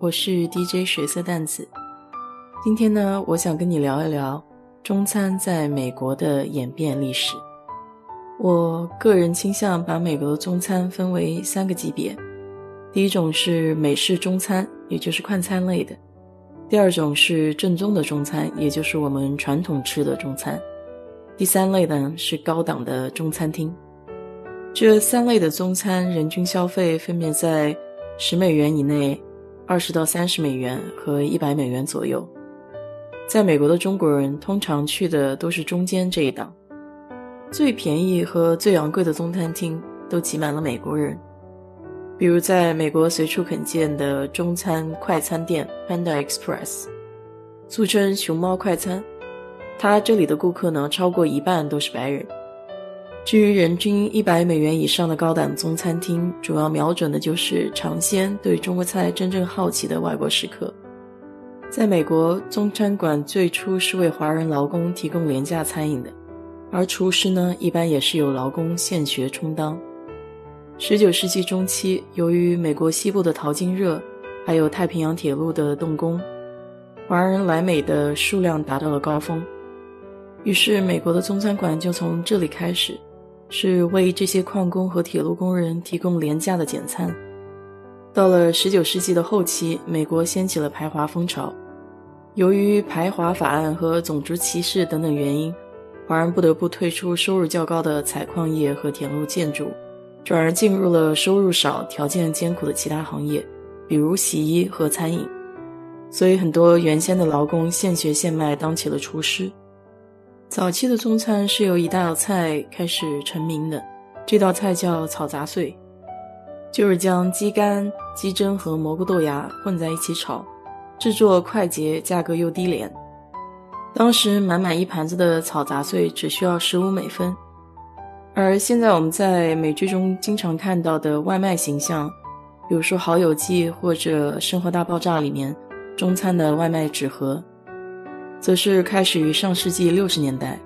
我是 DJ 水色淡子，今天呢，我想跟你聊一聊中餐在美国的演变历史。我个人倾向把美国的中餐分为三个级别：第一种是美式中餐，也就是快餐类的；第二种是正宗的中餐，也就是我们传统吃的中餐；第三类呢是高档的中餐厅。这三类的中餐人均消费分别在十美元以内。二十到三十美元和一百美元左右，在美国的中国人通常去的都是中间这一档，最便宜和最昂贵的中餐厅都挤满了美国人。比如在美国随处可见的中餐快餐店 Panda Express，俗称“熊猫快餐”，它这里的顾客呢超过一半都是白人。至于人均一百美元以上的高档中餐厅，主要瞄准的就是尝鲜、对中国菜真正好奇的外国食客。在美国，中餐馆最初是为华人劳工提供廉价餐饮的，而厨师呢，一般也是由劳工现学充当。十九世纪中期，由于美国西部的淘金热，还有太平洋铁路的动工，华人来美的数量达到了高峰，于是美国的中餐馆就从这里开始。是为这些矿工和铁路工人提供廉价的简餐。到了十九世纪的后期，美国掀起了排华风潮。由于排华法案和种族歧视等等原因，华人不得不退出收入较高的采矿业和铁路建筑，转而进入了收入少、条件艰苦的其他行业，比如洗衣和餐饮。所以，很多原先的劳工现学现卖，当起了厨师。早期的中餐是由一道菜开始成名的，这道菜叫炒杂碎，就是将鸡肝、鸡胗和蘑菇豆芽混在一起炒，制作快捷，价格又低廉。当时满满一盘子的炒杂碎只需要十五美分，而现在我们在美剧中经常看到的外卖形象，比如说《好友记》或者《生活大爆炸》里面中餐的外卖纸盒。则是开始于上世纪六十年代，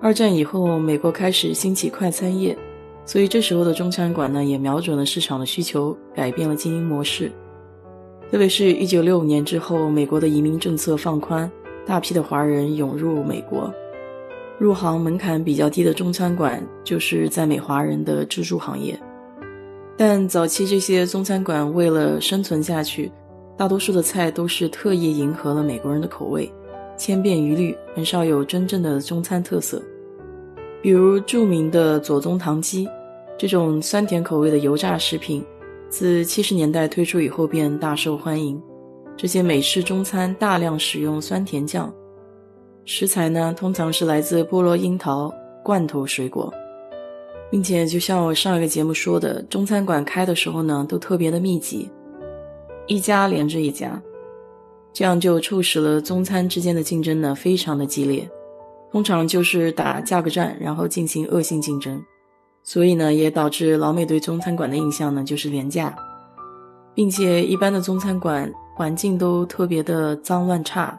二战以后，美国开始兴起快餐业，所以这时候的中餐馆呢，也瞄准了市场的需求，改变了经营模式。特别是一九六五年之后，美国的移民政策放宽，大批的华人涌入美国，入行门槛比较低的中餐馆就是在美华人的支柱行业。但早期这些中餐馆为了生存下去，大多数的菜都是特意迎合了美国人的口味。千变一律，很少有真正的中餐特色。比如著名的左宗棠鸡，这种酸甜口味的油炸食品，自七十年代推出以后便大受欢迎。这些美式中餐大量使用酸甜酱，食材呢通常是来自菠萝、樱桃、罐头水果，并且就像我上一个节目说的，中餐馆开的时候呢都特别的密集，一家连着一家。这样就促使了中餐之间的竞争呢，非常的激烈，通常就是打价格战，然后进行恶性竞争，所以呢，也导致老美对中餐馆的印象呢就是廉价，并且一般的中餐馆环境都特别的脏乱差。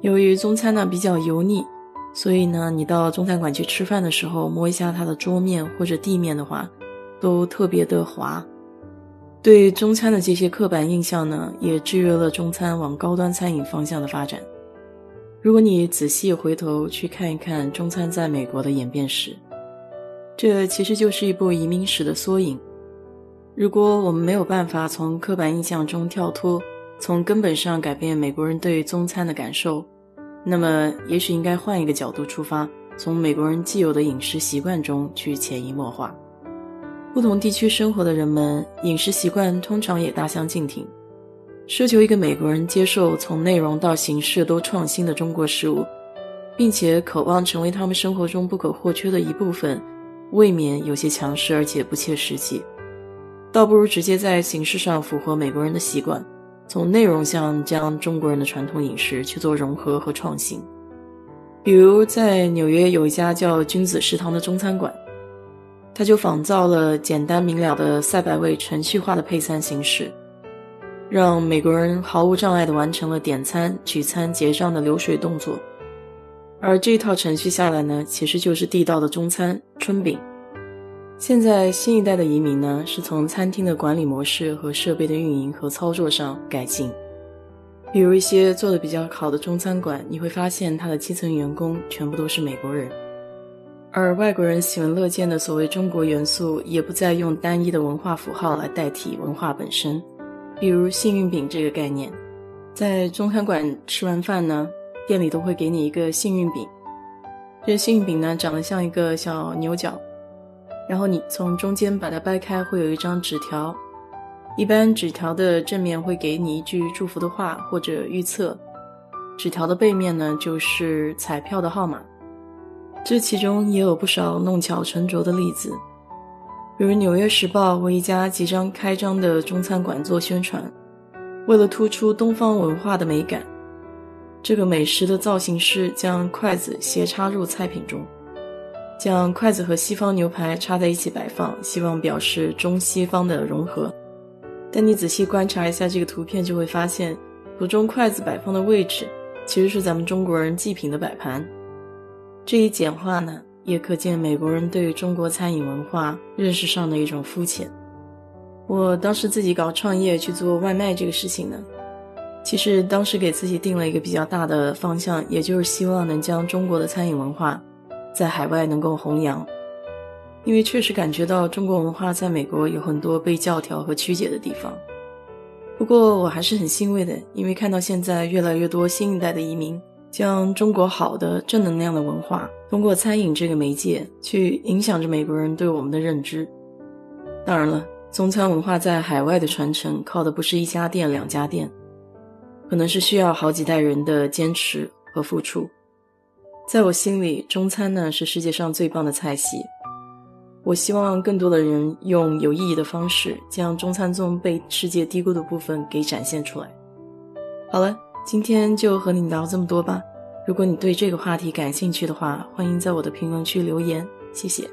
由于中餐呢比较油腻，所以呢，你到中餐馆去吃饭的时候，摸一下它的桌面或者地面的话，都特别的滑。对中餐的这些刻板印象呢，也制约了中餐往高端餐饮方向的发展。如果你仔细回头去看一看中餐在美国的演变史，这其实就是一部移民史的缩影。如果我们没有办法从刻板印象中跳脱，从根本上改变美国人对中餐的感受，那么也许应该换一个角度出发，从美国人既有的饮食习惯中去潜移默化。不同地区生活的人们饮食习惯通常也大相径庭，奢求一个美国人接受从内容到形式都创新的中国食物，并且渴望成为他们生活中不可或缺的一部分，未免有些强势而且不切实际。倒不如直接在形式上符合美国人的习惯，从内容上将中国人的传统饮食去做融合和创新。比如在纽约有一家叫君子食堂的中餐馆，他就仿造了简单明了的赛百味程序化的配餐形式，让美国人毫无障碍地完成了点餐、取餐、结账的流水动作。而这一套程序下来呢，其实就是地道的中餐春饼。现在新一代的移民呢，是从餐厅的管理模式和设备的运营和操作上改进。比如一些做的比较好的中餐馆，你会发现它的基层员工全部都是美国人，而外国人喜闻乐见的所谓中国元素，也不再用单一的文化符号来代替文化本身。比如幸运饼这个概念，在中餐馆吃完饭呢，店里都会给你一个幸运饼，这幸运饼呢长得像一个小牛角。然后你从中间把它掰开，会有一张纸条。一般纸条的正面会给你一句祝福的话或者预测，纸条的背面呢就是彩票的号码。这其中也有不少弄巧成拙的例子，比如《纽约时报》为一家即将开张的中餐馆做宣传，为了突出东方文化的美感，这个美食的造型师将筷子斜插入菜品中。将筷子和西方牛排插在一起摆放，希望表示中西方的融合。但你仔细观察一下这个图片，就会发现图中筷子摆放的位置其实是咱们中国人祭品的摆盘。这一简化呢，也可见美国人对于中国餐饮文化认识上的一种肤浅。我当时自己搞创业去做外卖这个事情呢，其实当时给自己定了一个比较大的方向，也就是希望能将中国的餐饮文化。在海外能够弘扬，因为确实感觉到中国文化在美国有很多被教条和曲解的地方。不过我还是很欣慰的，因为看到现在越来越多新一代的移民将中国好的正能量的文化通过餐饮这个媒介去影响着美国人对我们的认知。当然了，中餐文化在海外的传承靠的不是一家店两家店，可能是需要好几代人的坚持和付出。在我心里，中餐呢是世界上最棒的菜系。我希望更多的人用有意义的方式，将中餐中被世界低估的部分给展现出来。好了，今天就和你聊这么多吧。如果你对这个话题感兴趣的话，欢迎在我的评论区留言，谢谢。